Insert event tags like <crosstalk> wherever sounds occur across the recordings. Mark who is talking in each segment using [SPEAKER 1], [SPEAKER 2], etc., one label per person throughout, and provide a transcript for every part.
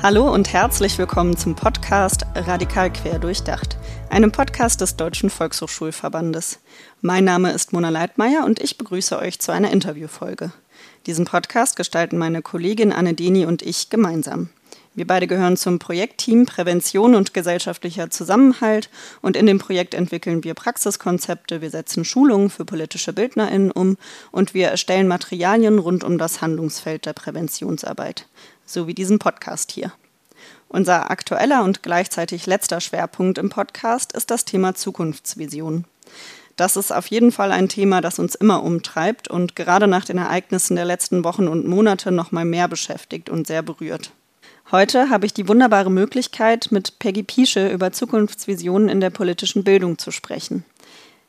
[SPEAKER 1] Hallo und herzlich willkommen zum Podcast Radikal quer durchdacht, einem Podcast des Deutschen Volkshochschulverbandes. Mein Name ist Mona Leitmeier und ich begrüße euch zu einer Interviewfolge. Diesen Podcast gestalten meine Kollegin Anne Deni und ich gemeinsam. Wir beide gehören zum Projektteam Prävention und gesellschaftlicher Zusammenhalt und in dem Projekt entwickeln wir Praxiskonzepte, wir setzen Schulungen für politische BildnerInnen um und wir erstellen Materialien rund um das Handlungsfeld der Präventionsarbeit so wie diesen Podcast hier. Unser aktueller und gleichzeitig letzter Schwerpunkt im Podcast ist das Thema Zukunftsvision. Das ist auf jeden Fall ein Thema, das uns immer umtreibt und gerade nach den Ereignissen der letzten Wochen und Monate noch mal mehr beschäftigt und sehr berührt. Heute habe ich die wunderbare Möglichkeit, mit Peggy Piesche über Zukunftsvisionen in der politischen Bildung zu sprechen.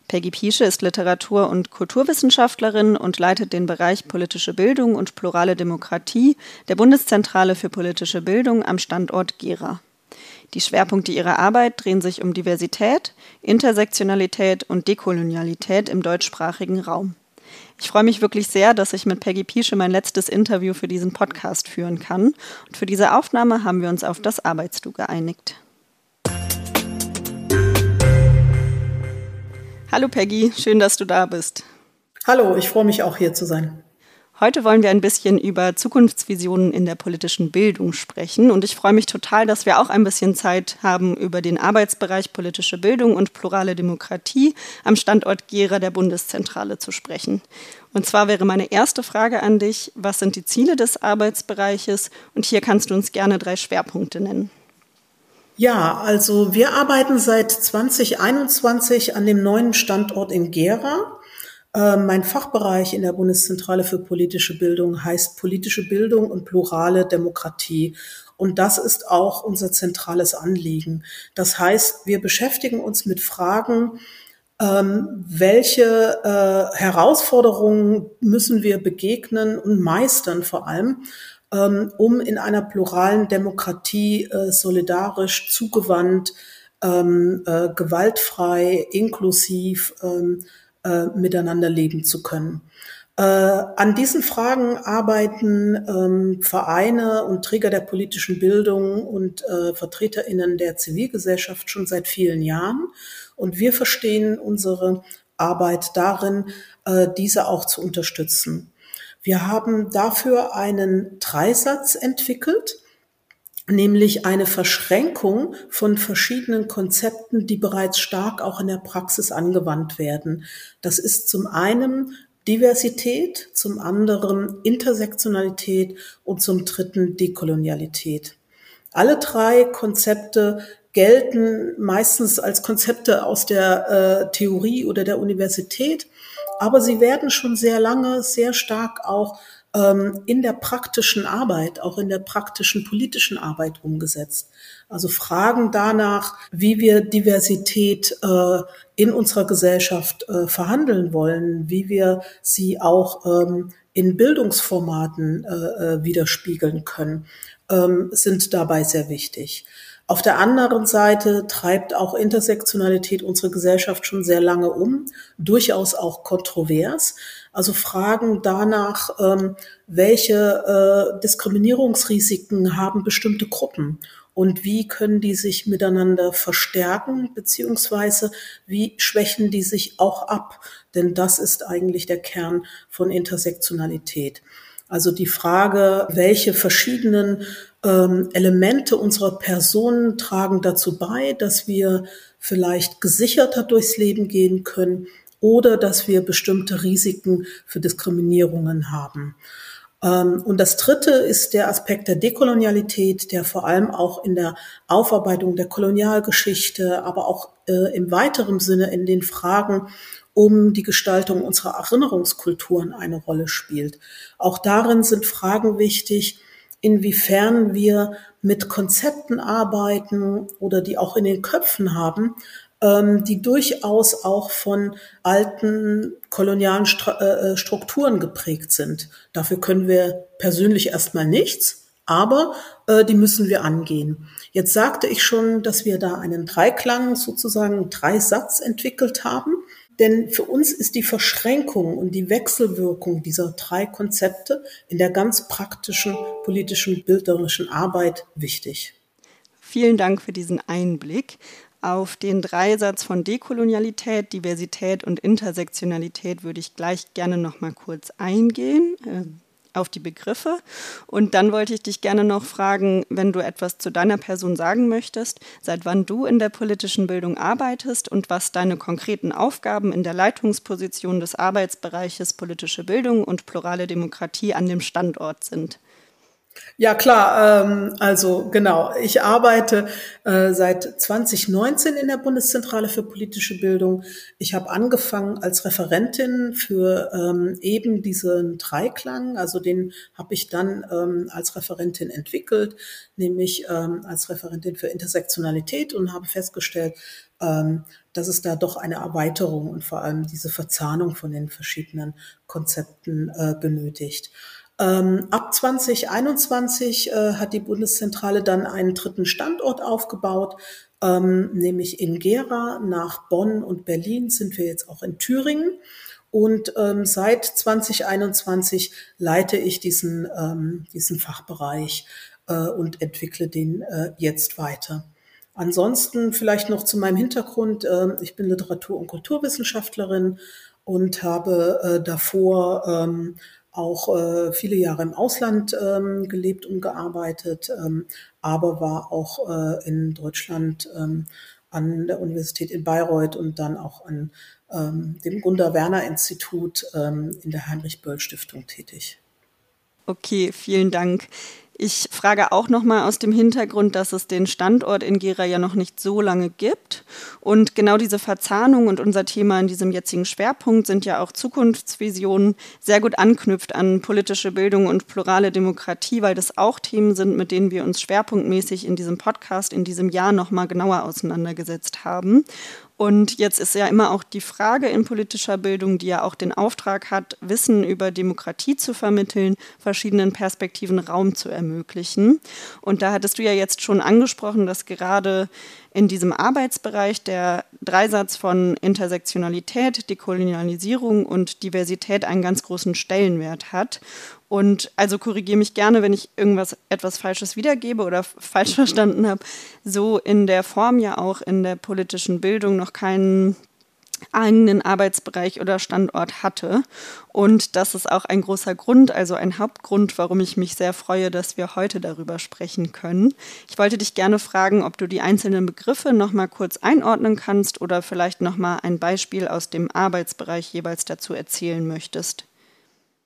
[SPEAKER 1] Peggy Piesche ist Literatur- und Kulturwissenschaftlerin und leitet den Bereich politische Bildung und plurale Demokratie der Bundeszentrale für politische Bildung am Standort Gera. Die Schwerpunkte ihrer Arbeit drehen sich um Diversität, Intersektionalität und Dekolonialität im deutschsprachigen Raum. Ich freue mich wirklich sehr, dass ich mit Peggy Piesche mein letztes Interview für diesen Podcast führen kann. Und für diese Aufnahme haben wir uns auf das Arbeitsdu geeinigt. Hallo Peggy, schön, dass du da bist.
[SPEAKER 2] Hallo, ich freue mich auch hier zu sein.
[SPEAKER 1] Heute wollen wir ein bisschen über Zukunftsvisionen in der politischen Bildung sprechen und ich freue mich total, dass wir auch ein bisschen Zeit haben, über den Arbeitsbereich politische Bildung und plurale Demokratie am Standort Gera der Bundeszentrale zu sprechen. Und zwar wäre meine erste Frage an dich, was sind die Ziele des Arbeitsbereiches? Und hier kannst du uns gerne drei Schwerpunkte nennen.
[SPEAKER 2] Ja, also wir arbeiten seit 2021 an dem neuen Standort in Gera. Äh, mein Fachbereich in der Bundeszentrale für politische Bildung heißt politische Bildung und plurale Demokratie. Und das ist auch unser zentrales Anliegen. Das heißt, wir beschäftigen uns mit Fragen, ähm, welche äh, Herausforderungen müssen wir begegnen und meistern vor allem, um in einer pluralen Demokratie äh, solidarisch, zugewandt, ähm, äh, gewaltfrei, inklusiv ähm, äh, miteinander leben zu können. An diesen Fragen arbeiten ähm, Vereine und Träger der politischen Bildung und Vertreterinnen der Zivilgesellschaft schon seit vielen Jahren. Und wir verstehen unsere Arbeit darin, diese auch zu unterstützen. Wir haben dafür einen Dreisatz entwickelt, nämlich eine Verschränkung von verschiedenen Konzepten, die bereits stark auch in der Praxis angewandt werden. Das ist zum einen Diversität, zum anderen Intersektionalität und zum dritten Dekolonialität. Alle drei Konzepte gelten meistens als Konzepte aus der äh, Theorie oder der Universität aber sie werden schon sehr lange sehr stark auch ähm, in der praktischen Arbeit, auch in der praktischen politischen Arbeit umgesetzt. Also Fragen danach, wie wir Diversität äh, in unserer Gesellschaft äh, verhandeln wollen, wie wir sie auch ähm, in Bildungsformaten äh, äh widerspiegeln können, ähm, sind dabei sehr wichtig. Auf der anderen Seite treibt auch Intersektionalität unsere Gesellschaft schon sehr lange um, durchaus auch kontrovers. Also Fragen danach, ähm, welche äh, Diskriminierungsrisiken haben bestimmte Gruppen und wie können die sich miteinander verstärken, beziehungsweise wie schwächen die sich auch ab? Denn das ist eigentlich der Kern von Intersektionalität. Also die Frage, welche verschiedenen ähm, Elemente unserer Person tragen dazu bei, dass wir vielleicht gesicherter durchs Leben gehen können oder dass wir bestimmte Risiken für Diskriminierungen haben. Ähm, und das Dritte ist der Aspekt der Dekolonialität, der vor allem auch in der Aufarbeitung der Kolonialgeschichte, aber auch äh, im weiteren Sinne in den Fragen um die Gestaltung unserer Erinnerungskulturen eine Rolle spielt. Auch darin sind Fragen wichtig, inwiefern wir mit Konzepten arbeiten oder die auch in den Köpfen haben, ähm, die durchaus auch von alten kolonialen äh, Strukturen geprägt sind. Dafür können wir persönlich erstmal nichts, aber äh, die müssen wir angehen. Jetzt sagte ich schon, dass wir da einen Dreiklang, sozusagen einen Dreisatz entwickelt haben. denn für uns ist die Verschränkung und die Wechselwirkung dieser drei Konzepte in der ganz praktischen politischen, bilderischen Arbeit wichtig.
[SPEAKER 1] Vielen Dank für diesen Einblick. Auf den Dreisatz von Dekolonialität, Diversität und Intersektionalität würde ich gleich gerne noch mal kurz eingehen. Äh, auf die Begriffe. Und dann wollte ich dich gerne noch fragen, wenn du etwas zu deiner Person sagen möchtest, seit wann du in der politischen Bildung arbeitest und was deine konkreten Aufgaben in der Leitungsposition des Arbeitsbereiches politische Bildung und plurale Demokratie an dem Standort sind.
[SPEAKER 2] Ja, klar. Ähm, also genau. Ich arbeite äh, seit 2019 in der Bundeszentrale für politische Bildung. Ich habe angefangen als Referentin für ähm, eben diesen Dreiklang. Also den habe ich dann ähm, als Referentin entwickelt, nämlich ähm, als Referentin für Intersektionalität und habe festgestellt, ähm, dass es da doch eine Erweiterung und vor allem diese Verzahnung von den verschiedenen Konzepten äh, benötigt. Ähm, ab 2021 äh, hat die Bundeszentrale dann einen dritten Standort aufgebaut, ähm, nämlich in Gera. Nach Bonn und Berlin sind wir jetzt auch in Thüringen. Und ähm, seit 2021 leite ich diesen, ähm, diesen Fachbereich äh, und entwickle den äh, jetzt weiter. Ansonsten vielleicht noch zu meinem Hintergrund. Äh, ich bin Literatur- und Kulturwissenschaftlerin und habe äh, davor ähm, auch äh, viele Jahre im Ausland ähm, gelebt und gearbeitet, ähm, aber war auch äh, in Deutschland ähm, an der Universität in Bayreuth und dann auch an ähm, dem Gunda Werner Institut ähm, in der Heinrich Böll Stiftung tätig.
[SPEAKER 1] Okay, vielen Dank. Ich frage auch noch mal aus dem Hintergrund, dass es den Standort in Gera ja noch nicht so lange gibt. Und genau diese Verzahnung und unser Thema in diesem jetzigen Schwerpunkt sind ja auch Zukunftsvisionen, sehr gut anknüpft an politische Bildung und plurale Demokratie, weil das auch Themen sind, mit denen wir uns schwerpunktmäßig in diesem Podcast in diesem Jahr noch mal genauer auseinandergesetzt haben. Und jetzt ist ja immer auch die Frage in politischer Bildung, die ja auch den Auftrag hat, Wissen über Demokratie zu vermitteln, verschiedenen Perspektiven Raum zu ermöglichen. Und da hattest du ja jetzt schon angesprochen, dass gerade in diesem Arbeitsbereich der Dreisatz von Intersektionalität, Dekolonialisierung und Diversität einen ganz großen Stellenwert hat. Und also korrigiere mich gerne, wenn ich irgendwas etwas Falsches wiedergebe oder falsch <laughs> verstanden habe. So in der Form ja auch in der politischen Bildung noch keinen eigenen Arbeitsbereich oder Standort hatte. Und das ist auch ein großer Grund, also ein Hauptgrund, warum ich mich sehr freue, dass wir heute darüber sprechen können. Ich wollte dich gerne fragen, ob du die einzelnen Begriffe noch mal kurz einordnen kannst oder vielleicht noch mal ein Beispiel aus dem Arbeitsbereich jeweils dazu erzählen möchtest.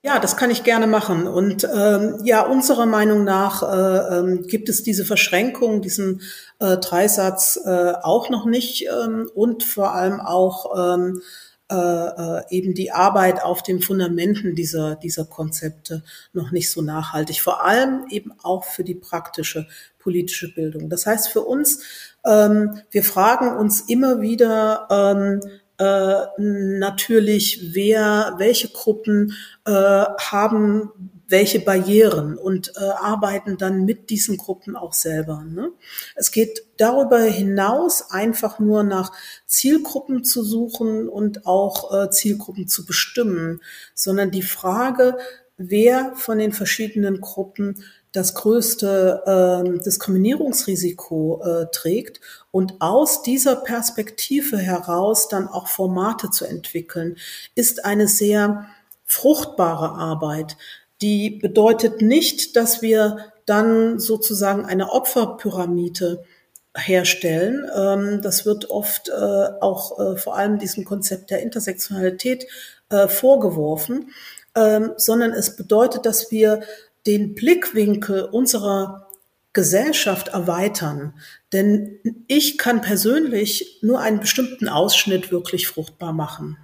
[SPEAKER 2] Ja, das kann ich gerne machen. Und ähm, ja, unserer Meinung nach äh, ähm, gibt es diese Verschränkung, diesen äh, Dreisatz äh, auch noch nicht ähm, und vor allem auch ähm, äh, äh, eben die Arbeit auf den Fundamenten dieser, dieser Konzepte noch nicht so nachhaltig. Vor allem eben auch für die praktische politische Bildung. Das heißt für uns, ähm, wir fragen uns immer wieder, ähm, äh, natürlich, wer, welche Gruppen äh, haben welche Barrieren und äh, arbeiten dann mit diesen Gruppen auch selber. Ne? Es geht darüber hinaus einfach nur nach Zielgruppen zu suchen und auch äh, Zielgruppen zu bestimmen, sondern die Frage, wer von den verschiedenen Gruppen das größte äh, Diskriminierungsrisiko äh, trägt und aus dieser Perspektive heraus dann auch Formate zu entwickeln, ist eine sehr fruchtbare Arbeit. Die bedeutet nicht, dass wir dann sozusagen eine Opferpyramide herstellen. Ähm, das wird oft äh, auch äh, vor allem diesem Konzept der Intersektionalität äh, vorgeworfen, ähm, sondern es bedeutet, dass wir den Blickwinkel unserer Gesellschaft erweitern. Denn ich kann persönlich nur einen bestimmten Ausschnitt wirklich fruchtbar machen.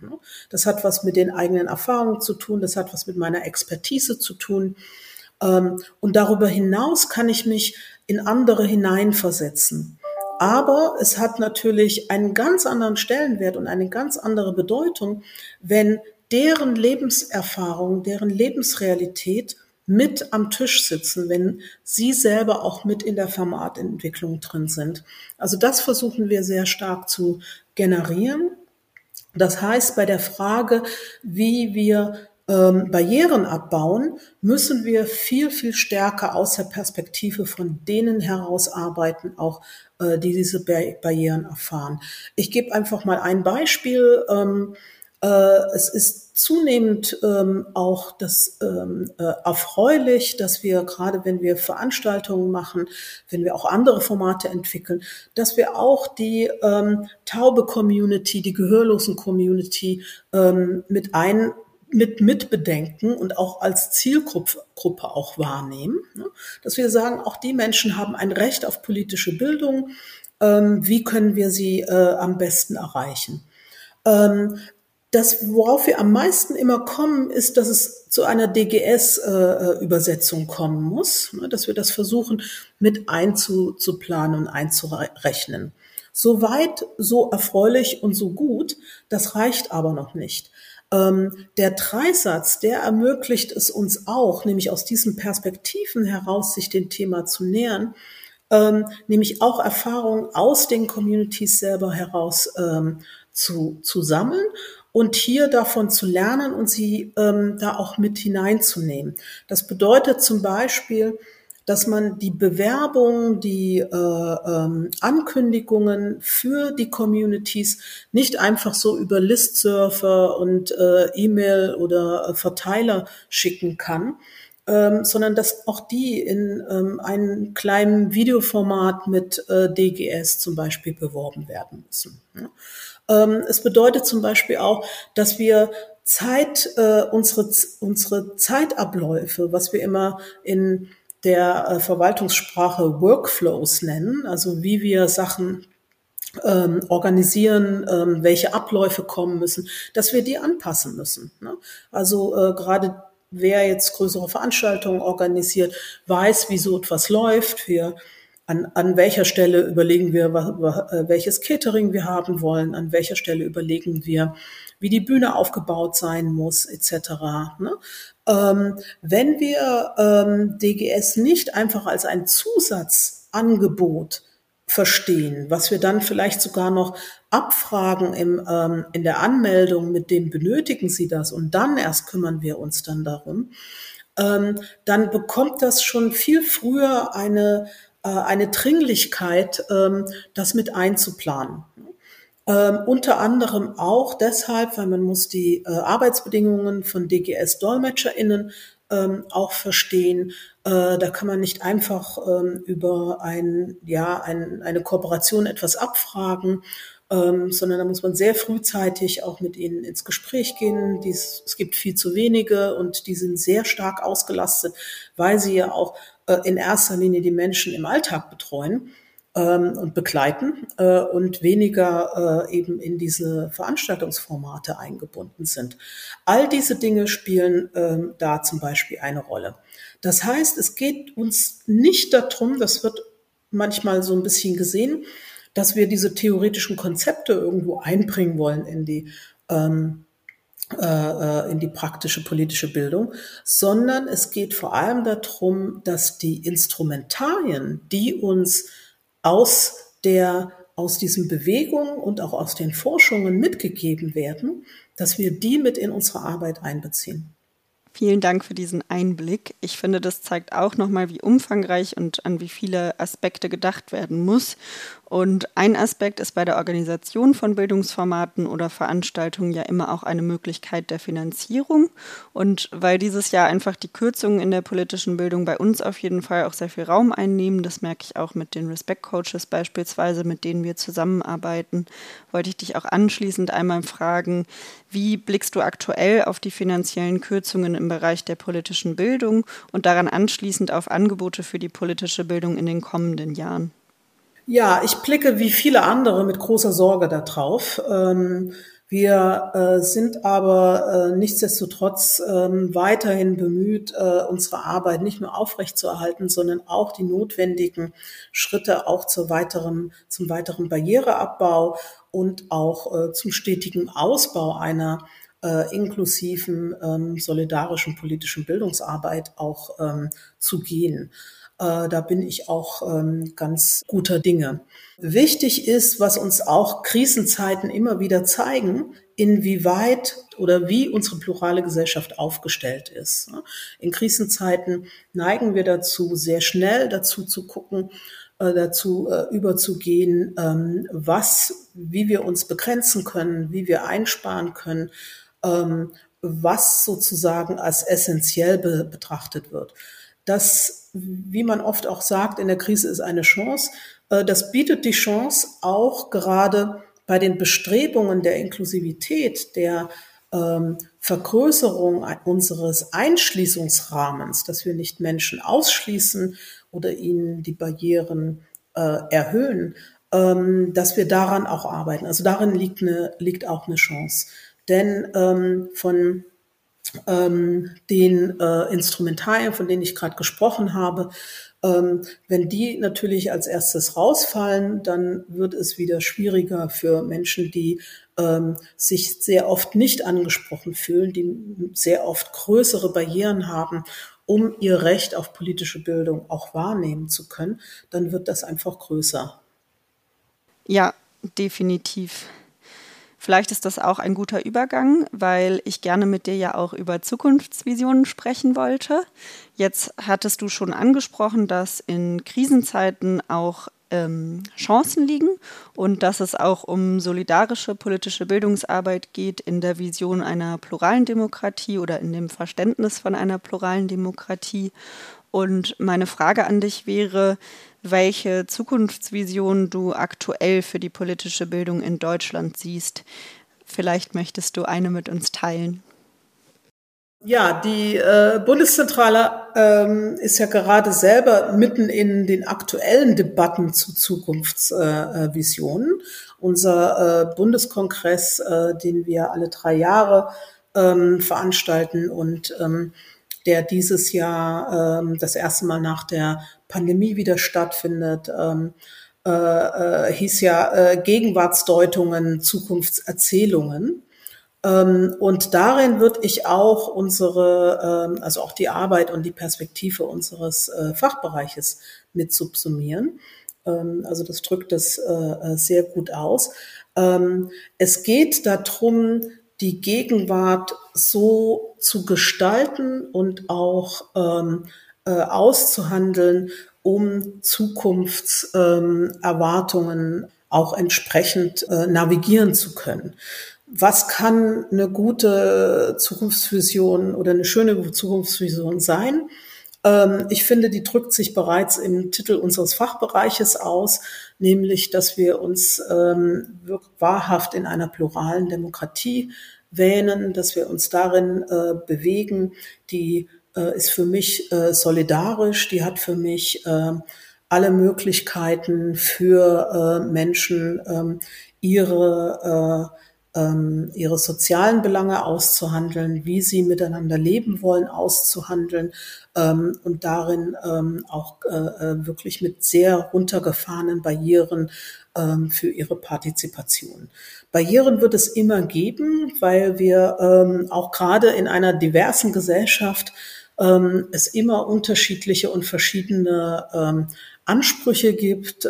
[SPEAKER 2] Das hat was mit den eigenen Erfahrungen zu tun, das hat was mit meiner Expertise zu tun. Ähm, und darüber hinaus kann ich mich in andere hineinversetzen. Aber es hat natürlich einen ganz anderen Stellenwert und eine ganz andere Bedeutung, wenn deren Lebenserfahrung, deren Lebensrealität mit am Tisch sitzen, wenn sie selber auch mit in der Formatentwicklung drin sind. Also das versuchen wir sehr stark zu generieren. Das heißt, bei der Frage, wie wir ähm, Barrieren abbauen, müssen wir viel, viel stärker aus der Perspektive von denen herausarbeiten, auch äh, die diese Barrieren erfahren. Ich gebe einfach mal ein Beispiel. Ähm, äh, es ist zunehmend ähm, auch das ähm, äh, erfreulich, dass wir gerade, wenn wir Veranstaltungen machen, wenn wir auch andere Formate entwickeln, dass wir auch die ähm, taube Community, die gehörlosen Community ähm, mit ein mit mitbedenken und auch als Zielgruppe auch wahrnehmen, ne? dass wir sagen, auch die Menschen haben ein Recht auf politische Bildung. Ähm, wie können wir sie äh, am besten erreichen? Das, worauf wir am meisten immer kommen, ist, dass es zu einer DGS-Übersetzung äh, kommen muss, ne? dass wir das versuchen mit einzuplanen und einzurechnen. Soweit so erfreulich und so gut, das reicht aber noch nicht. Ähm, der Dreisatz, der ermöglicht es uns auch, nämlich aus diesen Perspektiven heraus sich dem Thema zu nähern, ähm, nämlich auch Erfahrungen aus den Communities selber heraus ähm, zu, zu sammeln und hier davon zu lernen und sie ähm, da auch mit hineinzunehmen. Das bedeutet zum Beispiel, dass man die Bewerbung, die äh, ähm, Ankündigungen für die Communities nicht einfach so über Listsurfer und äh, E-Mail oder äh, Verteiler schicken kann, ähm, sondern dass auch die in ähm, einem kleinen Videoformat mit äh, DGS zum Beispiel beworben werden müssen. Ja. Ähm, es bedeutet zum Beispiel auch, dass wir Zeit, äh, unsere, unsere Zeitabläufe, was wir immer in der äh, Verwaltungssprache Workflows nennen, also wie wir Sachen ähm, organisieren, ähm, welche Abläufe kommen müssen, dass wir die anpassen müssen. Ne? Also äh, gerade wer jetzt größere Veranstaltungen organisiert, weiß, wie so etwas läuft. Wir an, an welcher Stelle überlegen wir, äh, welches Catering wir haben wollen, an welcher Stelle überlegen wir, wie die Bühne aufgebaut sein muss, etc. Ne? Ähm, wenn wir ähm, DGS nicht einfach als ein Zusatzangebot verstehen, was wir dann vielleicht sogar noch abfragen im, ähm, in der Anmeldung, mit dem benötigen Sie das? Und dann erst kümmern wir uns dann darum, ähm, dann bekommt das schon viel früher eine, äh, eine Dringlichkeit, ähm, das mit einzuplanen. Ähm, unter anderem auch deshalb, weil man muss die äh, Arbeitsbedingungen von DGS-DolmetscherInnen ähm, auch verstehen. Äh, da kann man nicht einfach ähm, über ein, ja, ein, eine Kooperation etwas abfragen, ähm, sondern da muss man sehr frühzeitig auch mit ihnen ins Gespräch gehen. Dies, es gibt viel zu wenige und die sind sehr stark ausgelastet, weil sie ja auch äh, in erster Linie die Menschen im Alltag betreuen ähm, und begleiten äh, und weniger äh, eben in diese Veranstaltungsformate eingebunden sind. All diese Dinge spielen ähm, da zum Beispiel eine Rolle. Das heißt, es geht uns nicht darum, das wird manchmal so ein bisschen gesehen, dass wir diese theoretischen Konzepte irgendwo einbringen wollen in die ähm, äh, äh, in die praktische politische Bildung, sondern es geht vor allem darum, dass die Instrumentarien, die uns aus der aus diesen Bewegungen und auch aus den Forschungen mitgegeben werden, dass wir die mit in unsere Arbeit einbeziehen.
[SPEAKER 1] Vielen Dank für diesen Einblick. Ich finde, das zeigt auch nochmal, wie umfangreich und an wie viele Aspekte gedacht werden muss. Und ein Aspekt ist bei der Organisation von Bildungsformaten oder Veranstaltungen ja immer auch eine Möglichkeit der Finanzierung. Und weil dieses Jahr einfach die Kürzungen in der politischen Bildung bei uns auf jeden Fall auch sehr viel Raum einnehmen, das merke ich auch mit den Respect Coaches beispielsweise, mit denen wir zusammenarbeiten, wollte ich dich auch anschließend einmal fragen, wie blickst du aktuell auf die finanziellen Kürzungen im Bereich der politischen Bildung und daran anschließend auf Angebote für die politische Bildung in den kommenden Jahren?
[SPEAKER 2] Ja, ich blicke wie viele andere mit großer Sorge darauf. Ähm, wir äh, sind aber äh, nichtsdestotrotz ähm, weiterhin bemüht, äh, unsere Arbeit nicht nur aufrechtzuerhalten, sondern auch die notwendigen Schritte auch zur weiteren, zum weiteren Barriereabbau und auch zum stetigen Ausbau einer inklusiven, ähm, solidarischen politischen Bildungsarbeit auch zu gehen. Äh, da bin ich auch ähm, ganz guter Dinge. Wichtig ist, was uns auch Krisenzeiten immer wieder zeigen, inwieweit oder wie unsere plurale Gesellschaft aufgestellt ist. In Krisenzeiten neigen wir dazu, sehr schnell dazu zu gucken, äh, dazu äh, überzugehen, ähm, was, wie wir uns begrenzen können, wie wir einsparen können, ähm, was sozusagen als essentiell be betrachtet wird. Das, wie man oft auch sagt, in der Krise ist eine Chance. Äh, das bietet die Chance auch gerade bei den Bestrebungen der Inklusivität, der ähm, Vergrößerung unseres Einschließungsrahmens, dass wir nicht Menschen ausschließen oder ihnen die Barrieren äh, erhöhen, ähm, dass wir daran auch arbeiten. Also darin liegt, eine, liegt auch eine Chance. Denn ähm, von ähm, den äh, Instrumentarien, von denen ich gerade gesprochen habe, ähm, wenn die natürlich als erstes rausfallen, dann wird es wieder schwieriger für Menschen, die ähm, sich sehr oft nicht angesprochen fühlen, die sehr oft größere Barrieren haben, um ihr Recht auf politische Bildung auch wahrnehmen zu können, dann wird das einfach größer.
[SPEAKER 1] Ja, definitiv. Vielleicht ist das auch ein guter Übergang, weil ich gerne mit dir ja auch über Zukunftsvisionen sprechen wollte. Jetzt hattest du schon angesprochen, dass in Krisenzeiten auch ähm, Chancen liegen und dass es auch um solidarische politische Bildungsarbeit geht in der Vision einer pluralen Demokratie oder in dem Verständnis von einer pluralen Demokratie. Und meine Frage an dich wäre, welche Zukunftsvision du aktuell für die politische Bildung in Deutschland siehst. Vielleicht möchtest du eine mit uns teilen.
[SPEAKER 2] Ja, die äh, Bundeszentrale ähm, ist ja gerade selber mitten in den aktuellen Debatten zu Zukunftsvisionen. Äh, Unser äh, Bundeskongress, äh, den wir alle drei Jahre ähm, veranstalten und ähm, der dieses Jahr ähm, das erste Mal nach der Pandemie wieder stattfindet, ähm, äh, äh, hieß ja äh, Gegenwartsdeutungen, Zukunftserzählungen. Ähm, und darin würde ich auch unsere, ähm, also auch die Arbeit und die Perspektive unseres äh, Fachbereiches mit subsumieren. Ähm, also das drückt es äh, äh, sehr gut aus. Ähm, es geht darum, die Gegenwart so zu gestalten und auch ähm, äh, auszuhandeln, um Zukunftserwartungen ähm, auch entsprechend äh, navigieren zu können. Was kann eine gute Zukunftsvision oder eine schöne Zukunftsvision sein? Ähm, ich finde, die drückt sich bereits im Titel unseres Fachbereiches aus, nämlich, dass wir uns ähm, wahrhaft in einer pluralen Demokratie wähnen, dass wir uns darin äh, bewegen, die äh, ist für mich äh, solidarisch, die hat für mich äh, alle Möglichkeiten für äh, Menschen, ähm, ihre, äh, ähm, ihre sozialen Belange auszuhandeln, wie sie miteinander leben wollen, auszuhandeln ähm, und darin ähm, auch äh, äh wirklich mit sehr runtergefahrenen Barrieren ähm, für ihre Partizipation. Barrieren wird es immer geben, weil wir ähm, auch gerade in einer diversen Gesellschaft ähm, es immer unterschiedliche und verschiedene ähm, Ansprüche gibt äh,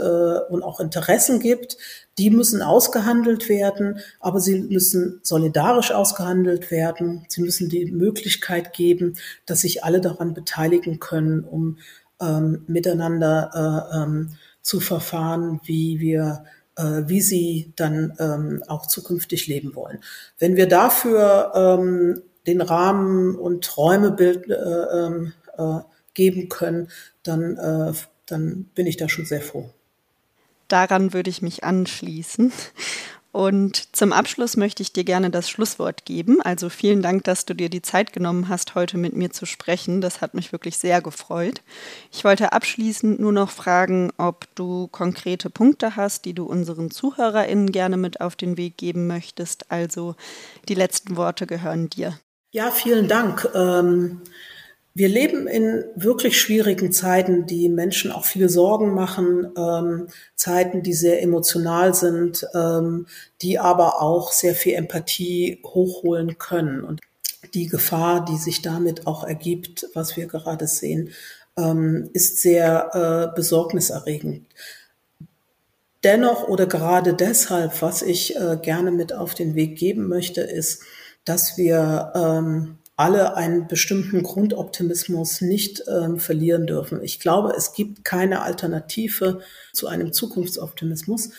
[SPEAKER 2] und auch Interessen gibt. Die müssen ausgehandelt werden, aber sie müssen solidarisch ausgehandelt werden. Sie müssen die Möglichkeit geben, dass sich alle daran beteiligen können, um ähm, miteinander äh, ähm, zu verfahren, wie wir äh, wie sie dann ähm, auch zukünftig leben wollen. Wenn wir dafür ähm, den Rahmen und Räumebild äh, ähm, äh, geben können, dann, äh, dann bin ich da schon sehr froh.
[SPEAKER 1] Daran würde ich mich anschließen. Und zum Abschluss möchte ich dir gerne das Schlusswort geben. Also vielen Dank, dass du dir die Zeit genommen hast, heute mit mir zu sprechen. Das hat mich wirklich sehr gefreut. Ich wollte abschließend nur noch fragen, ob du konkrete Punkte hast, die du unseren ZuhörerInnen gerne mit auf den Weg geben möchtest. Also die letzten Worte gehören dir.
[SPEAKER 2] Ja, vielen Dank. Ähm, wir leben in wirklich schwierigen Zeiten, die Menschen auch viele Sorgen machen, ähm, Zeiten, die sehr emotional sind, ähm, die aber auch sehr viel Empathie hochholen können. Und die Gefahr, die sich damit auch ergibt, was wir gerade sehen, ist sehr äh, besorgniserregend. Dennoch oder gerade deshalb, was ich äh, gerne mit auf den Weg geben möchte, ist, dass wir ähm, alle einen bestimmten Grundoptimismus nicht ähm, verlieren dürfen. Ich glaube, es gibt keine Alternative zu einem Zukunftsoptimismus,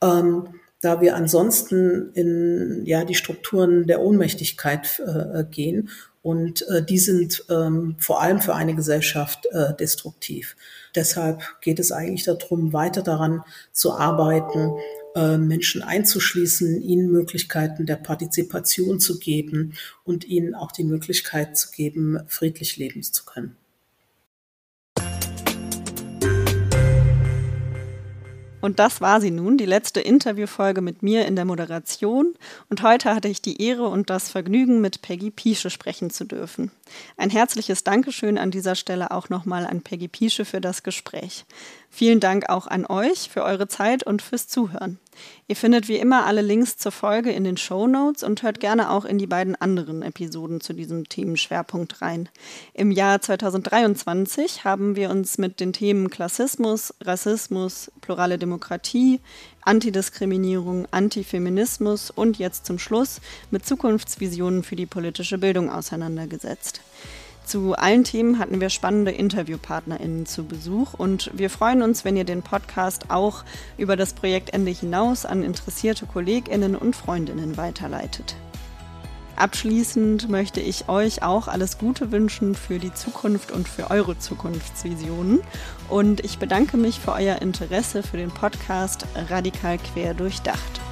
[SPEAKER 2] ähm, da wir ansonsten in ja die Strukturen der Ohnmächtigkeit äh, gehen und äh, die sind ähm, vor allem für eine Gesellschaft äh, destruktiv. Deshalb geht es eigentlich darum, weiter daran zu arbeiten, Menschen einzuschließen, ihnen Möglichkeiten der Partizipation zu geben und ihnen auch die Möglichkeit zu geben, friedlich leben zu können.
[SPEAKER 1] Und das war sie nun, die letzte Interviewfolge mit mir in der Moderation. Und heute hatte ich die Ehre und das Vergnügen, mit Peggy Piesche sprechen zu dürfen. Ein herzliches Dankeschön an dieser Stelle auch nochmal an Peggy Piesche für das Gespräch. Vielen Dank auch an euch für eure Zeit und fürs Zuhören. Ihr findet wie immer alle Links zur Folge in den Show Notes und hört gerne auch in die beiden anderen Episoden zu diesem Themenschwerpunkt rein. Im Jahr 2023 haben wir uns mit den Themen Klassismus, Rassismus, plurale Demokratie, Antidiskriminierung, Antifeminismus und jetzt zum Schluss mit Zukunftsvisionen für die politische Bildung auseinandergesetzt. Zu allen Themen hatten wir spannende InterviewpartnerInnen zu Besuch und wir freuen uns, wenn ihr den Podcast auch über das Projekt Ende hinaus an interessierte KollegInnen und Freundinnen weiterleitet. Abschließend möchte ich euch auch alles Gute wünschen für die Zukunft und für eure Zukunftsvisionen. Und ich bedanke mich für euer Interesse für den Podcast Radikal Quer durchdacht.